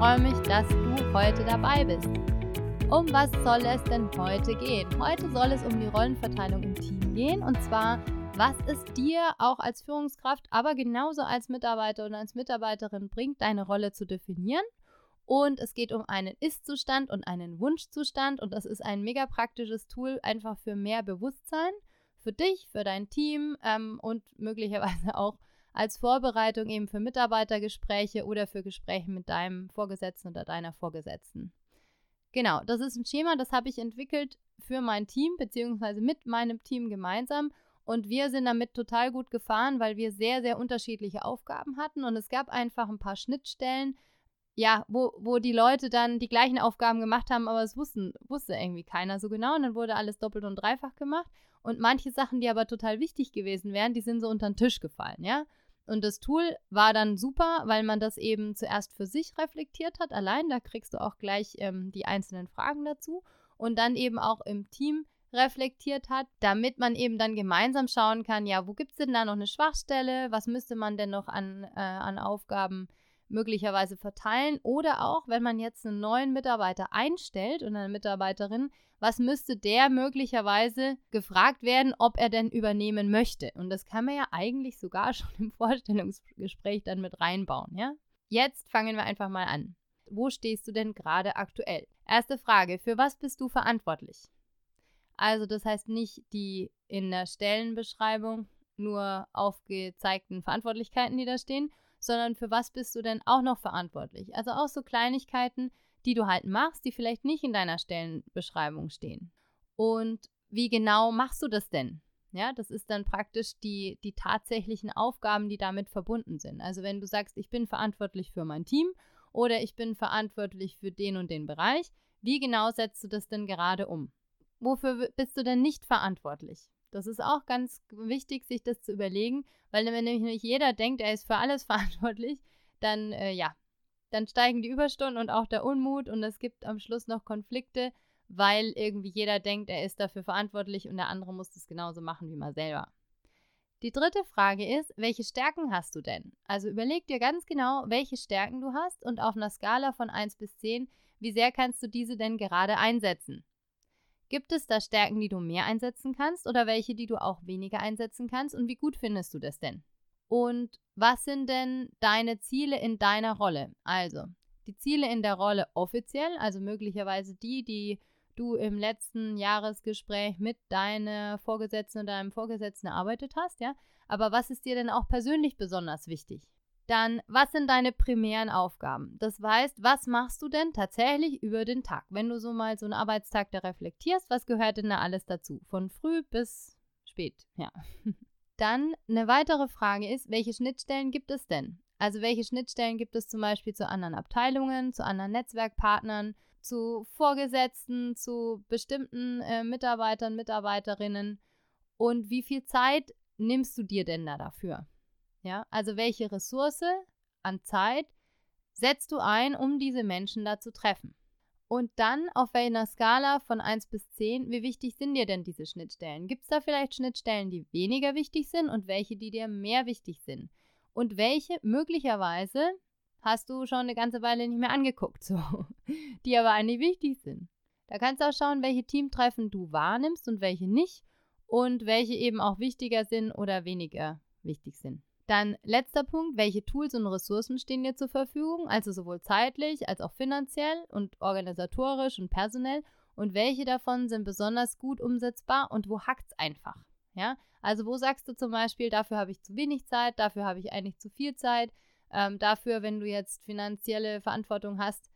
freue mich, dass du heute dabei bist. Um was soll es denn heute gehen? Heute soll es um die Rollenverteilung im Team gehen und zwar, was es dir auch als Führungskraft, aber genauso als Mitarbeiter oder als Mitarbeiterin bringt, deine Rolle zu definieren. Und es geht um einen Ist-Zustand und einen Wunschzustand und das ist ein mega praktisches Tool einfach für mehr Bewusstsein für dich, für dein Team ähm, und möglicherweise auch als Vorbereitung eben für Mitarbeitergespräche oder für Gespräche mit deinem Vorgesetzten oder deiner Vorgesetzten. Genau, das ist ein Schema, das habe ich entwickelt für mein Team, beziehungsweise mit meinem Team gemeinsam. Und wir sind damit total gut gefahren, weil wir sehr, sehr unterschiedliche Aufgaben hatten. Und es gab einfach ein paar Schnittstellen, ja, wo, wo die Leute dann die gleichen Aufgaben gemacht haben, aber es wussten, wusste irgendwie keiner so genau. Und dann wurde alles doppelt und dreifach gemacht. Und manche Sachen, die aber total wichtig gewesen wären, die sind so unter den Tisch gefallen, ja. Und das Tool war dann super, weil man das eben zuerst für sich reflektiert hat, allein. Da kriegst du auch gleich ähm, die einzelnen Fragen dazu. Und dann eben auch im Team reflektiert hat, damit man eben dann gemeinsam schauen kann, ja, wo gibt es denn da noch eine Schwachstelle? Was müsste man denn noch an, äh, an Aufgaben möglicherweise verteilen? Oder auch, wenn man jetzt einen neuen Mitarbeiter einstellt und eine Mitarbeiterin, was müsste der möglicherweise gefragt werden, ob er denn übernehmen möchte. Und das kann man ja eigentlich sogar schon im Vorstellungsgespräch dann mit reinbauen, ja? Jetzt fangen wir einfach mal an. Wo stehst du denn gerade aktuell? Erste Frage, für was bist du verantwortlich? Also das heißt nicht die in der Stellenbeschreibung nur aufgezeigten Verantwortlichkeiten, die da stehen, sondern für was bist du denn auch noch verantwortlich? Also auch so Kleinigkeiten, die du halt machst, die vielleicht nicht in deiner Stellenbeschreibung stehen. Und wie genau machst du das denn? Ja, das ist dann praktisch die, die tatsächlichen Aufgaben, die damit verbunden sind. Also wenn du sagst, ich bin verantwortlich für mein Team oder ich bin verantwortlich für den und den Bereich, wie genau setzt du das denn gerade um? Wofür bist du denn nicht verantwortlich? Das ist auch ganz wichtig, sich das zu überlegen, weil wenn nämlich jeder denkt, er ist für alles verantwortlich, dann äh, ja, dann steigen die Überstunden und auch der Unmut und es gibt am Schluss noch Konflikte, weil irgendwie jeder denkt, er ist dafür verantwortlich und der andere muss das genauso machen wie man selber. Die dritte Frage ist, welche Stärken hast du denn? Also überleg dir ganz genau, welche Stärken du hast und auf einer Skala von 1 bis 10, wie sehr kannst du diese denn gerade einsetzen? Gibt es da Stärken, die du mehr einsetzen kannst oder welche, die du auch weniger einsetzen kannst und wie gut findest du das denn? Und was sind denn deine Ziele in deiner Rolle? Also, die Ziele in der Rolle offiziell, also möglicherweise die, die du im letzten Jahresgespräch mit deiner Vorgesetzten oder deinem Vorgesetzten erarbeitet hast, ja? Aber was ist dir denn auch persönlich besonders wichtig? Dann, was sind deine primären Aufgaben? Das heißt, was machst du denn tatsächlich über den Tag? Wenn du so mal so einen Arbeitstag da reflektierst, was gehört denn da alles dazu? Von früh bis spät, ja. Dann eine weitere Frage ist, welche Schnittstellen gibt es denn? Also welche Schnittstellen gibt es zum Beispiel zu anderen Abteilungen, zu anderen Netzwerkpartnern, zu Vorgesetzten, zu bestimmten äh, Mitarbeitern, Mitarbeiterinnen? Und wie viel Zeit nimmst du dir denn da dafür? Ja, also welche Ressource an Zeit setzt du ein, um diese Menschen da zu treffen? Und dann auf einer Skala von 1 bis 10, wie wichtig sind dir denn diese Schnittstellen? Gibt es da vielleicht Schnittstellen, die weniger wichtig sind und welche, die dir mehr wichtig sind? Und welche möglicherweise hast du schon eine ganze Weile nicht mehr angeguckt, so, die aber eigentlich wichtig sind. Da kannst du auch schauen, welche Teamtreffen du wahrnimmst und welche nicht und welche eben auch wichtiger sind oder weniger wichtig sind. Dann letzter Punkt, welche Tools und Ressourcen stehen dir zur Verfügung, also sowohl zeitlich als auch finanziell und organisatorisch und personell. Und welche davon sind besonders gut umsetzbar und wo hackt es einfach. Ja, also wo sagst du zum Beispiel, dafür habe ich zu wenig Zeit, dafür habe ich eigentlich zu viel Zeit, ähm, dafür, wenn du jetzt finanzielle Verantwortung hast,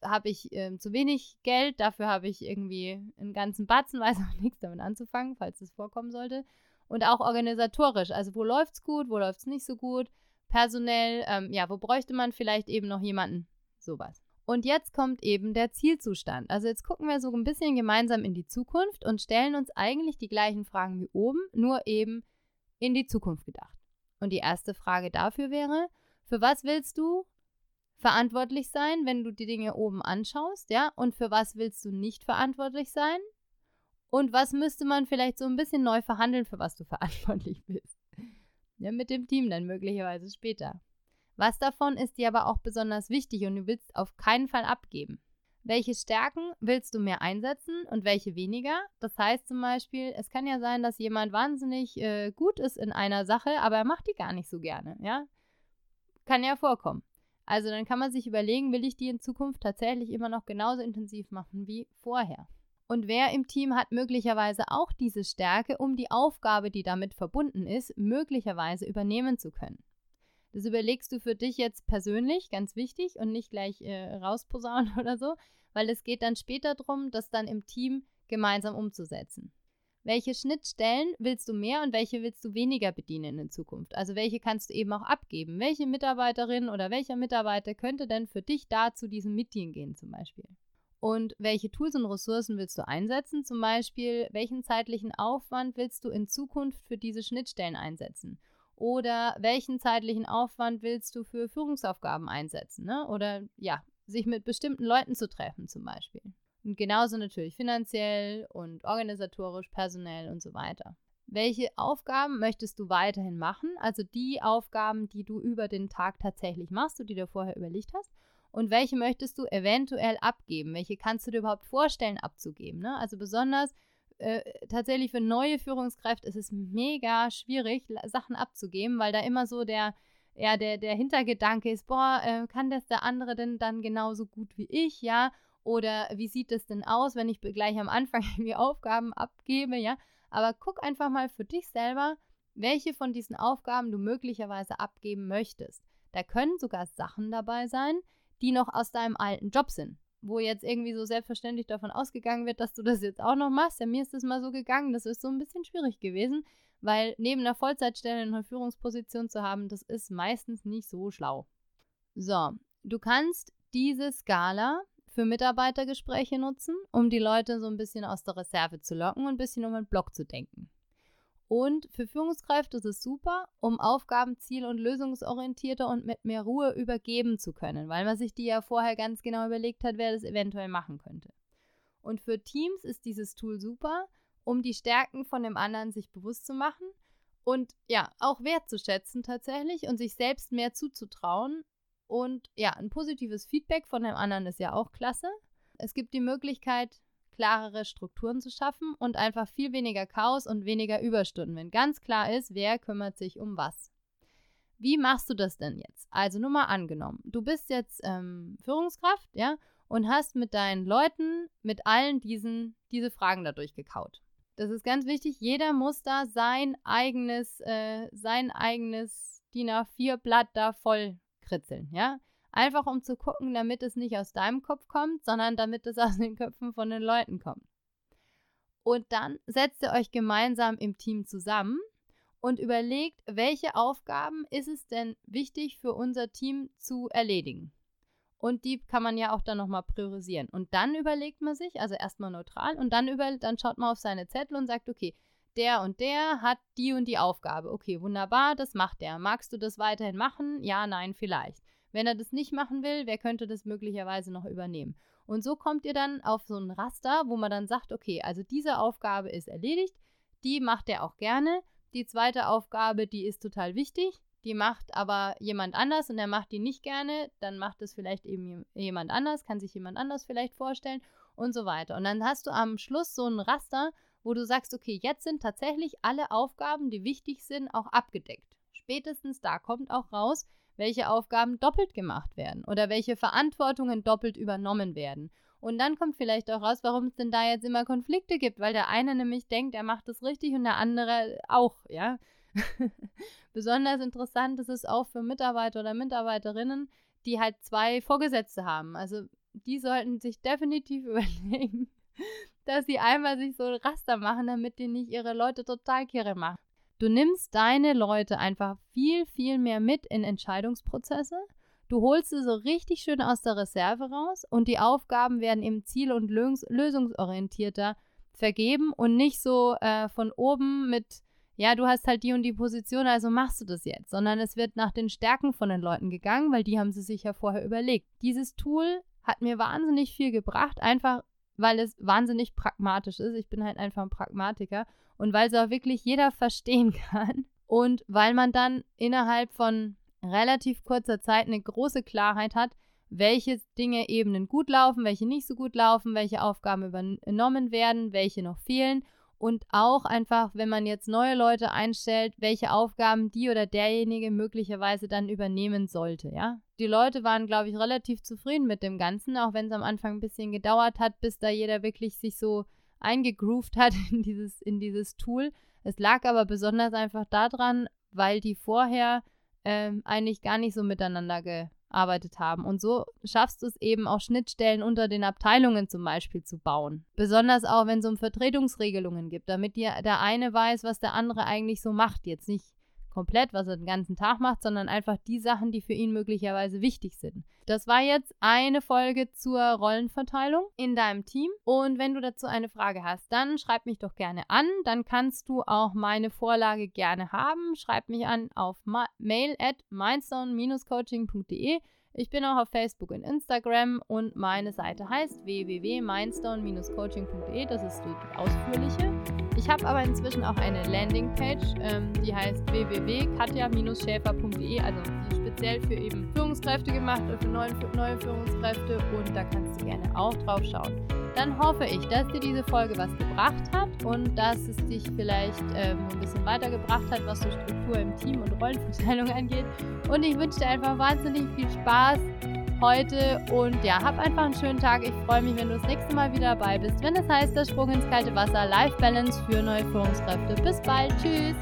habe ich ähm, zu wenig Geld, dafür habe ich irgendwie einen ganzen Batzen, weiß auch nichts damit anzufangen, falls es vorkommen sollte und auch organisatorisch. Also wo läuft es gut, wo läuft es nicht so gut, personell, ähm, ja, wo bräuchte man vielleicht eben noch jemanden, sowas. Und jetzt kommt eben der Zielzustand. Also jetzt gucken wir so ein bisschen gemeinsam in die Zukunft und stellen uns eigentlich die gleichen Fragen wie oben, nur eben in die Zukunft gedacht. Und die erste Frage dafür wäre, für was willst du verantwortlich sein, wenn du die Dinge oben anschaust, ja? Und für was willst du nicht verantwortlich sein? Und was müsste man vielleicht so ein bisschen neu verhandeln, für was du verantwortlich bist? Ja, mit dem Team dann möglicherweise später. Was davon ist dir aber auch besonders wichtig und du willst auf keinen Fall abgeben? Welche Stärken willst du mehr einsetzen und welche weniger? Das heißt zum Beispiel, es kann ja sein, dass jemand wahnsinnig äh, gut ist in einer Sache, aber er macht die gar nicht so gerne, ja? Kann ja vorkommen. Also dann kann man sich überlegen, will ich die in Zukunft tatsächlich immer noch genauso intensiv machen wie vorher? Und wer im Team hat möglicherweise auch diese Stärke, um die Aufgabe, die damit verbunden ist, möglicherweise übernehmen zu können? Das überlegst du für dich jetzt persönlich, ganz wichtig, und nicht gleich äh, rausposaunen oder so, weil es geht dann später darum, das dann im Team gemeinsam umzusetzen. Welche Schnittstellen willst du mehr und welche willst du weniger bedienen in Zukunft? Also welche kannst du eben auch abgeben? Welche Mitarbeiterin oder welcher Mitarbeiter könnte denn für dich da zu diesem Meeting gehen zum Beispiel? Und welche Tools und Ressourcen willst du einsetzen? Zum Beispiel, welchen zeitlichen Aufwand willst du in Zukunft für diese Schnittstellen einsetzen? Oder welchen zeitlichen Aufwand willst du für Führungsaufgaben einsetzen? Ne? Oder ja, sich mit bestimmten Leuten zu treffen zum Beispiel. Und genauso natürlich finanziell und organisatorisch, personell und so weiter. Welche Aufgaben möchtest du weiterhin machen? Also die Aufgaben, die du über den Tag tatsächlich machst und die du vorher überlegt hast. Und welche möchtest du eventuell abgeben? Welche kannst du dir überhaupt vorstellen abzugeben? Ne? Also besonders äh, tatsächlich für neue Führungskräfte ist es mega schwierig, Sachen abzugeben, weil da immer so der, ja, der, der Hintergedanke ist, boah, äh, kann das der andere denn dann genauso gut wie ich, ja? Oder wie sieht es denn aus, wenn ich gleich am Anfang die Aufgaben abgebe, ja? Aber guck einfach mal für dich selber, welche von diesen Aufgaben du möglicherweise abgeben möchtest. Da können sogar Sachen dabei sein, die noch aus deinem alten Job sind wo jetzt irgendwie so selbstverständlich davon ausgegangen wird, dass du das jetzt auch noch machst. Ja, mir ist das mal so gegangen. Das ist so ein bisschen schwierig gewesen, weil neben einer Vollzeitstelle eine Führungsposition zu haben, das ist meistens nicht so schlau. So, du kannst diese Skala für Mitarbeitergespräche nutzen, um die Leute so ein bisschen aus der Reserve zu locken und ein bisschen um den Block zu denken. Und für Führungskräfte ist es super, um Aufgaben ziel- und lösungsorientierter und mit mehr Ruhe übergeben zu können, weil man sich die ja vorher ganz genau überlegt hat, wer das eventuell machen könnte. Und für Teams ist dieses Tool super, um die Stärken von dem anderen sich bewusst zu machen und ja, auch wertzuschätzen tatsächlich und sich selbst mehr zuzutrauen. Und ja, ein positives Feedback von dem anderen ist ja auch klasse. Es gibt die Möglichkeit, klarere Strukturen zu schaffen und einfach viel weniger Chaos und weniger Überstunden, wenn ganz klar ist, wer kümmert sich um was. Wie machst du das denn jetzt? Also nur mal angenommen, du bist jetzt ähm, Führungskraft, ja, und hast mit deinen Leuten, mit allen diesen, diese Fragen dadurch gekaut. Das ist ganz wichtig. Jeder muss da sein eigenes, äh, sein eigenes DIN A4-Blatt da voll kritzeln, ja. Einfach um zu gucken, damit es nicht aus deinem Kopf kommt, sondern damit es aus den Köpfen von den Leuten kommt. Und dann setzt ihr euch gemeinsam im Team zusammen und überlegt, welche Aufgaben ist es denn wichtig für unser Team zu erledigen. Und die kann man ja auch dann nochmal priorisieren. Und dann überlegt man sich, also erstmal neutral, und dann, über, dann schaut man auf seine Zettel und sagt, okay, der und der hat die und die Aufgabe. Okay, wunderbar, das macht der. Magst du das weiterhin machen? Ja, nein, vielleicht. Wenn er das nicht machen will, wer könnte das möglicherweise noch übernehmen? Und so kommt ihr dann auf so ein Raster, wo man dann sagt, okay, also diese Aufgabe ist erledigt, die macht er auch gerne. Die zweite Aufgabe, die ist total wichtig, die macht aber jemand anders und er macht die nicht gerne, dann macht es vielleicht eben jemand anders, kann sich jemand anders vielleicht vorstellen und so weiter. Und dann hast du am Schluss so ein Raster, wo du sagst, okay, jetzt sind tatsächlich alle Aufgaben, die wichtig sind, auch abgedeckt. Spätestens da kommt auch raus, welche Aufgaben doppelt gemacht werden oder welche Verantwortungen doppelt übernommen werden. Und dann kommt vielleicht auch raus, warum es denn da jetzt immer Konflikte gibt, weil der eine nämlich denkt, er macht es richtig und der andere auch, ja. Besonders interessant ist es auch für Mitarbeiter oder Mitarbeiterinnen, die halt zwei Vorgesetzte haben. Also die sollten sich definitiv überlegen, dass sie einmal sich so ein Raster machen, damit die nicht ihre Leute total kirre machen. Du nimmst deine Leute einfach viel, viel mehr mit in Entscheidungsprozesse. Du holst sie so richtig schön aus der Reserve raus und die Aufgaben werden eben ziel- und lösungsorientierter vergeben und nicht so äh, von oben mit, ja, du hast halt die und die Position, also machst du das jetzt, sondern es wird nach den Stärken von den Leuten gegangen, weil die haben sie sich ja vorher überlegt. Dieses Tool hat mir wahnsinnig viel gebracht, einfach weil es wahnsinnig pragmatisch ist. Ich bin halt einfach ein Pragmatiker und weil es auch wirklich jeder verstehen kann und weil man dann innerhalb von relativ kurzer Zeit eine große Klarheit hat, welche Dinge Ebenen gut laufen, welche nicht so gut laufen, welche Aufgaben übernommen werden, welche noch fehlen und auch einfach, wenn man jetzt neue Leute einstellt, welche Aufgaben die oder derjenige möglicherweise dann übernehmen sollte, ja. Die Leute waren, glaube ich, relativ zufrieden mit dem Ganzen, auch wenn es am Anfang ein bisschen gedauert hat, bis da jeder wirklich sich so eingegroovt hat in dieses, in dieses Tool. Es lag aber besonders einfach daran, weil die vorher ähm, eigentlich gar nicht so miteinander gearbeitet haben. Und so schaffst du es eben auch Schnittstellen unter den Abteilungen zum Beispiel zu bauen. Besonders auch, wenn es um Vertretungsregelungen gibt, damit dir der eine weiß, was der andere eigentlich so macht. Jetzt nicht komplett, was er den ganzen Tag macht, sondern einfach die Sachen, die für ihn möglicherweise wichtig sind. Das war jetzt eine Folge zur Rollenverteilung in deinem Team. Und wenn du dazu eine Frage hast, dann schreib mich doch gerne an. Dann kannst du auch meine Vorlage gerne haben. Schreib mich an auf mail at mindstone-coaching.de. Ich bin auch auf Facebook und Instagram und meine Seite heißt www.mindstone-coaching.de. Das ist die ausführliche. Ich habe aber inzwischen auch eine Landingpage, ähm, die heißt www.katja-schäfer.de, also die speziell für eben Führungskräfte gemacht, für neue, neue Führungskräfte und da kannst du gerne auch drauf schauen. Dann hoffe ich, dass dir diese Folge was gebracht hat und dass es dich vielleicht ähm, ein bisschen weitergebracht hat, was so Struktur im Team und Rollenverteilung angeht. Und ich wünsche dir einfach wahnsinnig viel Spaß heute und ja, hab einfach einen schönen Tag. Ich freue mich, wenn du das nächste Mal wieder dabei bist, wenn es heißt, der Sprung ins kalte Wasser, Life Balance für neue Führungskräfte. Bis bald, tschüss!